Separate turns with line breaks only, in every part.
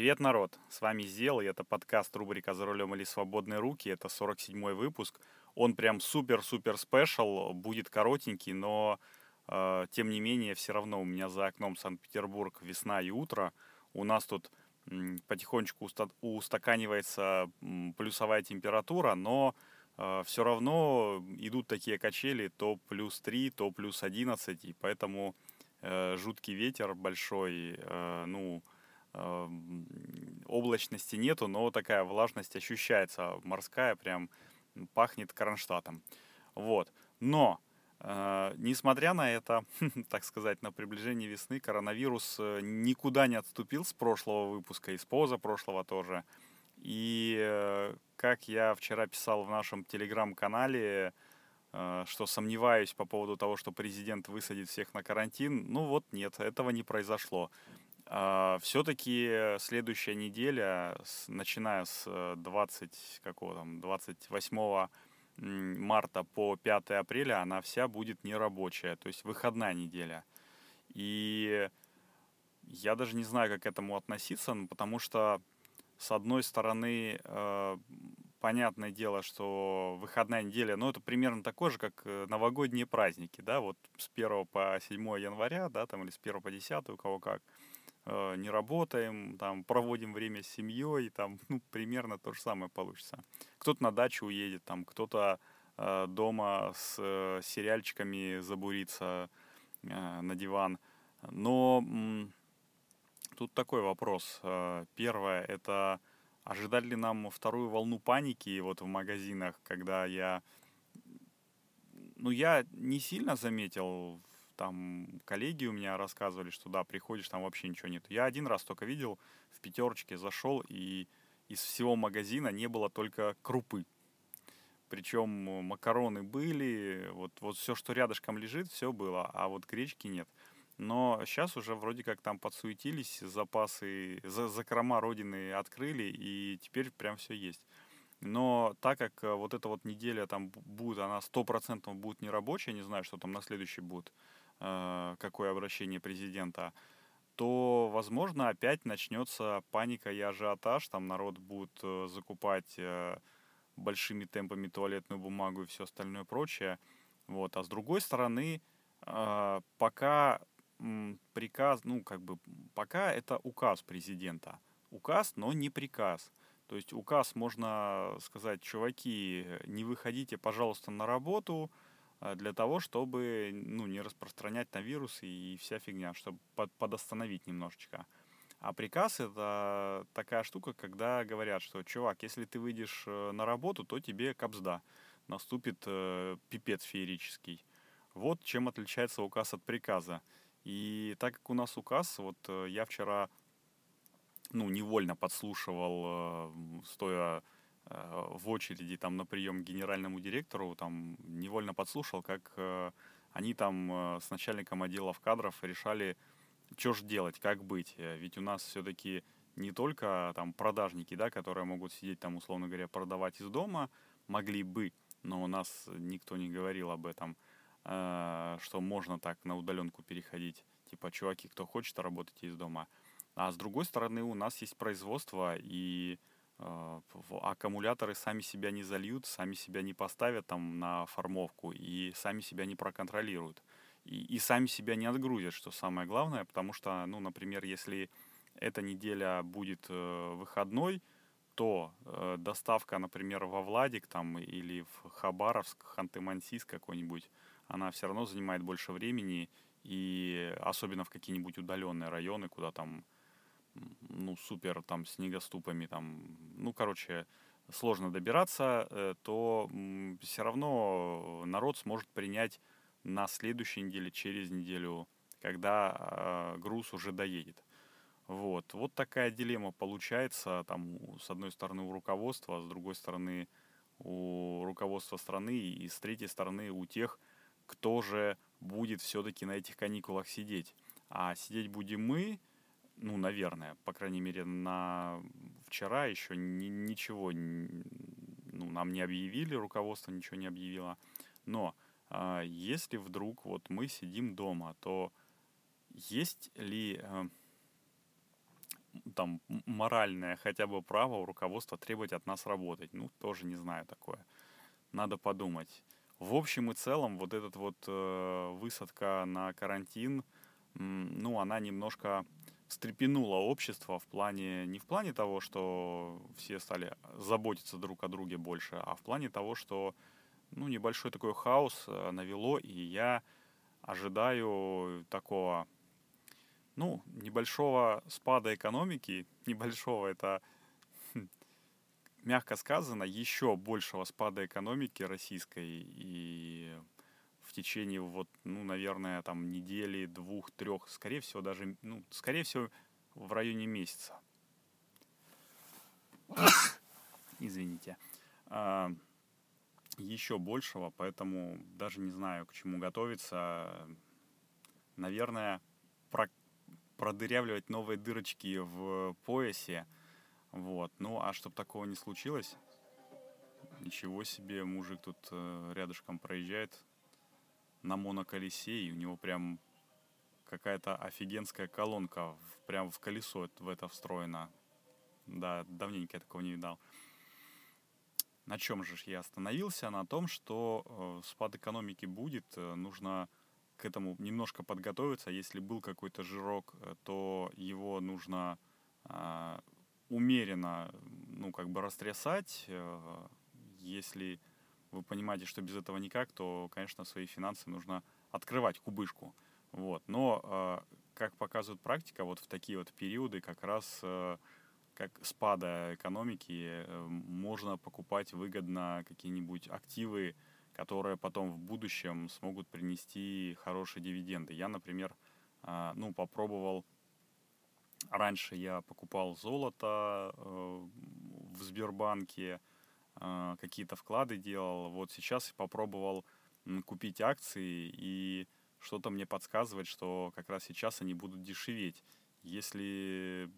Привет, народ! С вами Зел, и это подкаст рубрика «За рулем или свободные руки». Это 47-й выпуск. Он прям супер-супер спешл, будет коротенький, но э, тем не менее все равно у меня за окном Санкт-Петербург весна и утро. У нас тут м, потихонечку уста- устаканивается м, плюсовая температура, но э, все равно идут такие качели то плюс 3, то плюс 11, и поэтому э, жуткий ветер большой, э, ну облачности нету, но такая влажность ощущается морская, прям пахнет Кронштадтом. Вот. Но, э, несмотря на это, так сказать, на приближение весны, коронавирус э, никуда не отступил с прошлого выпуска и с позапрошлого тоже. И, э, как я вчера писал в нашем телеграм-канале, э, что сомневаюсь по поводу того, что президент высадит всех на карантин, ну вот нет, этого не произошло. А, Все-таки следующая неделя, начиная с 20, э, какого там, 28 марта по 5 апреля, она вся будет нерабочая, то есть выходная неделя. И я даже не знаю, как к этому относиться, потому что, с одной стороны, э, понятное дело, что выходная неделя, ну, это примерно такое же, как э, новогодние праздники, да, вот с 1 по 7 января, да, там, или с 1 по 10, у кого как – Э, не работаем, там, проводим время с семьей, там, ну, примерно то же самое получится. Кто-то на дачу уедет, там, кто-то э, дома с э, сериальчиками забурится э, на диван. Но м, тут такой вопрос. Э, первое, это ожидать ли нам вторую волну паники вот в магазинах, когда я... Ну, я не сильно заметил там коллеги у меня рассказывали, что да, приходишь, там вообще ничего нет. Я один раз только видел, в пятерочке зашел, и из всего магазина не было только крупы. Причем макароны были, вот, вот все, что рядышком лежит, все было, а вот гречки нет. Но сейчас уже вроде как там подсуетились, запасы, за, закрома родины открыли, и теперь прям все есть. Но так как э, вот эта вот неделя там будет, она стопроцентно будет нерабочая, не знаю, что там на следующий будет, какое обращение президента, то, возможно, опять начнется паника и ажиотаж, там народ будет э, закупать э, большими темпами туалетную бумагу и все остальное прочее. Вот. А с другой стороны, пока приказ, ну, как бы, пока это указ президента. Указ, но не приказ. То есть указ можно сказать, чуваки, не выходите, пожалуйста, на работу, Э, для того, чтобы ну, не распространять на вирусы и вся фигня, чтобы под, подостановить немножечко. А приказ это такая штука, когда говорят, что, чувак, если ты выйдешь э, на работу, то тебе капсда, наступит э, пипец феерический. Вот чем отличается указ от приказа. И так как у нас указ, вот э, я вчера ну, невольно подслушивал, э, стоя в очереди там на прием к генеральному директору, там невольно подслушал, как э, они там э, с начальником отделов кадров решали, что же делать, как быть. Ведь у нас все-таки не только там продажники, да, которые могут сидеть там, условно говоря, продавать из дома, могли бы, но у нас никто не говорил об этом, что можно так на удаленку переходить. Типа, чуваки, кто хочет, работать из дома. А с другой стороны, у нас есть производство, и Э, аккумуляторы сами себя не зальют, сами себя не поставят там на формовку и сами себя не проконтролируют. И, и сами себя не отгрузят, что самое главное, потому что, ну, например, если эта неделя будет э, выходной, то э, доставка, например, во Владик там или в Хабаровск, Ханты-Мансийск какой-нибудь, она все равно занимает больше времени, и особенно в какие-нибудь удаленные районы, куда там ну, супер там снегоступами, там, ну, короче, сложно добираться, э, то все равно народ сможет принять на следующей неделе, через неделю, когда э, груз уже доедет. Вот. вот такая дилемма получается, там, с одной стороны, у руководства, а с другой стороны, у руководства страны, и с третьей стороны, у тех, кто же будет все-таки на этих каникулах сидеть. А сидеть будем мы, ну, наверное, по крайней мере, на вчера еще ни, ничего ну, нам не объявили, руководство ничего не объявило. Но э, если вдруг вот мы сидим дома, то есть ли... Э, там моральное хотя бы право у руководства требовать от нас работать. Ну, тоже не знаю такое. Надо подумать. В общем и целом, вот этот вот э, высадка на карантин, ну, она немножко встрепенула общество в плане, не в плане того, что все стали заботиться друг о друге больше, а в плане того, что, ну, небольшой такой хаос э, навело, и я ожидаю такого ну, небольшого спада экономики, небольшого это хм, мягко сказано, еще большего спада экономики российской. И в течение вот, ну, наверное, там недели, двух, трех, скорее всего, даже, ну, скорее всего, в районе месяца. Извините. А, еще большего, поэтому даже не знаю, к чему готовиться. Наверное, продырявливать новые дырочки в поясе. Вот. Ну, а чтобы такого не случилось, ничего себе, мужик тут э, рядышком проезжает на моноколесе, и у него прям какая-то офигенская колонка прям в колесо в это встроена. Да, давненько я такого не видал. На чем же я остановился? На том, что э, спад экономики будет, э, нужно к этому немножко подготовиться. Если был какой-то жирок, э, то его нужно э, умеренно, ну, как бы растрясать. Если вы понимаете, что без этого никак, то, конечно, свои финансы нужно открывать кубышку. Вот. Но, э, как показывает практика, вот в такие вот периоды как раз э, как спада экономики э, можно покупать выгодно какие-нибудь активы, которые потом в будущем смогут принести хорошие дивиденды. Я, например, а, ну, попробовал, раньше я покупал золото э, в Сбербанке, а, какие-то вклады делал, вот сейчас попробовал купить акции, и что-то мне подсказывает, что как раз сейчас они будут дешеветь. Если,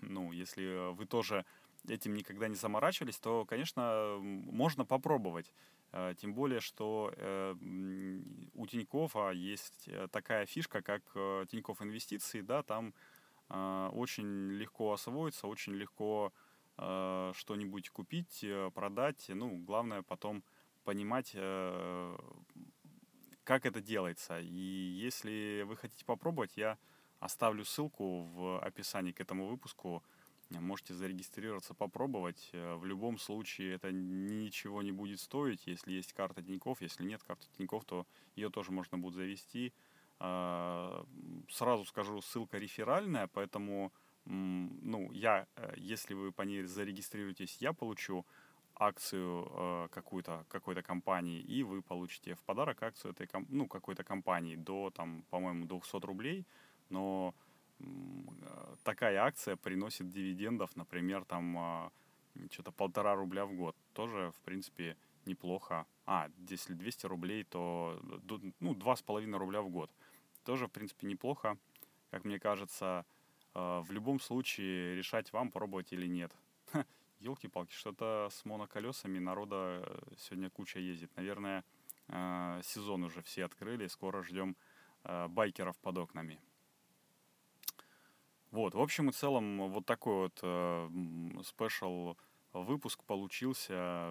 ну, если вы тоже этим никогда не заморачивались, то, конечно, можно попробовать. Э, тем более, что э, у Тинькофф есть э, такая фишка, как Тинькофф Инвестиции, да, там очень легко освоиться, очень легко что-нибудь купить, продать. Ну, главное потом понимать, как это делается. И если вы хотите попробовать, я оставлю ссылку в описании к этому выпуску можете зарегистрироваться, попробовать. Э, в любом случае это ничего не будет стоить, если есть карта Тинькофф. Если нет карты Тинькофф, то ее тоже можно будет завести. Сразу скажу, ссылка реферальная, поэтому ну, я, э, если вы по ней зарегистрируетесь, я получу акцию э, какую-то какой-то компании, и вы получите в подарок акцию этой ну, какой-то компании до, там, по-моему, 200 рублей, но такая акция приносит дивидендов, например, там а, что-то полтора рубля в год. Тоже, в принципе, неплохо. А, если 200 рублей, то ну, два с половиной рубля в год. Тоже, в принципе, неплохо. Как мне кажется, в любом случае решать вам, пробовать или нет. Елки-палки, что-то с моноколесами народа э, сегодня куча ездит. Наверное, а, сезон уже все открыли, скоро ждем байкеров под окнами. Вот, в общем и целом, вот такой вот э, спешл выпуск получился.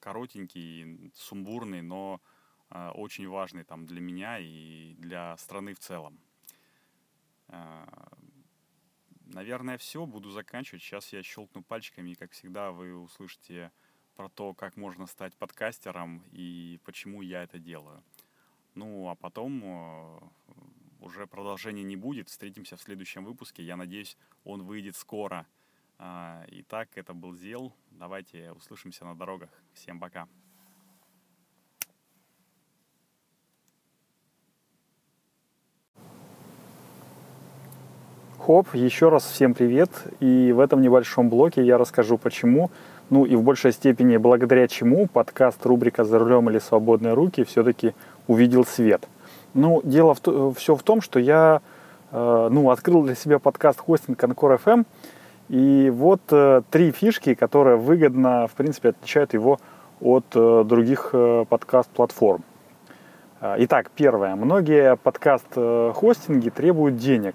Коротенький, сумбурный, но очень важный там для меня и для страны в целом. Э, наверное, все. Буду заканчивать. Сейчас я щелкну пальчиками, и, как всегда, вы услышите про то, как можно стать подкастером и почему я это делаю. Ну, а потом э, уже продолжения не будет. Встретимся в следующем выпуске. Я надеюсь, он выйдет скоро. А, итак, это был Зел. Давайте услышимся на дорогах. Всем пока.
Хоп, еще раз всем привет. И в этом небольшом блоке я расскажу, почему, ну и в большей степени благодаря чему подкаст рубрика «За рулем или свободные руки» все-таки увидел свет – ну, дело в, э, все в том, что я э, ну, открыл для себя подкаст хостинг Анкор FM. И вот э, три фишки, которые выгодно, в принципе, отличают его от э, других э, подкаст-платформ. Э, итак, первое. Многие подкаст-хостинги требуют денег.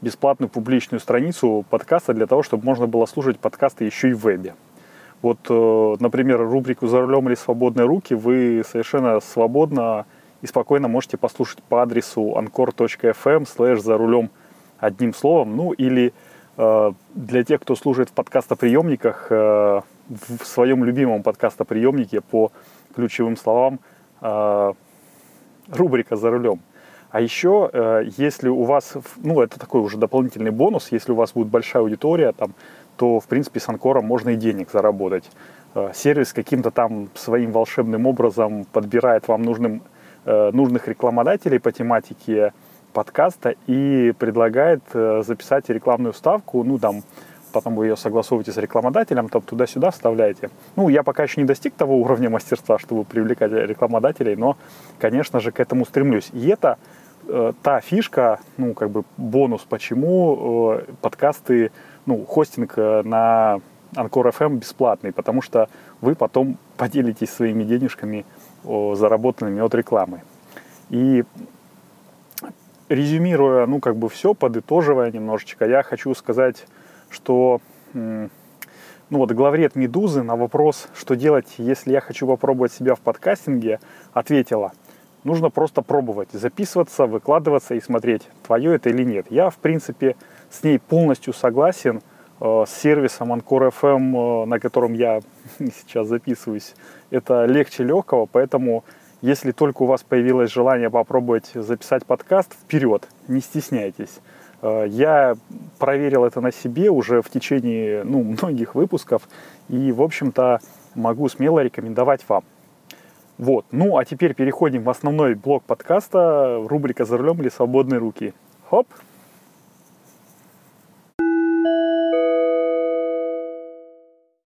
бесплатную публичную страницу подкаста для того, чтобы можно было слушать подкасты еще и в вебе. Вот, э, например, рубрику «За рулем или свободные руки» вы совершенно свободно и спокойно можете послушать по адресу anchor.fm slash «За рулем» одним словом. Ну, или э, для тех, кто служит в подкастоприемниках, в своем любимом подкастоприемнике по ключевым словам э, рубрика «За рулем». А еще, э, если у вас, ну, это такой уже дополнительный бонус, если у вас будет большая аудитория, там, то, в принципе, с Анкором можно и денег заработать. Э, сервис каким-то там своим волшебным образом подбирает вам нужным, нужных рекламодателей по тематике подкаста и предлагает записать рекламную ставку, ну, там, потом вы ее согласовываете с рекламодателем, там туда-сюда вставляете. Ну, я пока еще не достиг того уровня мастерства, чтобы привлекать рекламодателей, но, конечно же, к этому стремлюсь. И это э, та фишка, ну, как бы бонус, почему э, подкасты, ну, хостинг э, на Анкор FM бесплатный, потому что вы потом поделитесь своими денежками, о, заработанными от рекламы. И резюмируя, ну, как бы все, подытоживая немножечко, я хочу сказать что ну вот главред «Медузы» на вопрос, что делать, если я хочу попробовать себя в подкастинге, ответила, нужно просто пробовать, записываться, выкладываться и смотреть, твое это или нет. Я, в принципе, с ней полностью согласен, э, с сервисом Anchor FM, э, на котором я сейчас записываюсь, это легче легкого, поэтому если только у вас появилось желание попробовать записать подкаст, вперед, не стесняйтесь. Э, я проверил это на себе уже в течение ну, многих выпусков и, в общем-то, могу смело рекомендовать вам. Вот. Ну, а теперь переходим в основной блок подкаста, рубрика «За рулем или свободные руки». Хоп!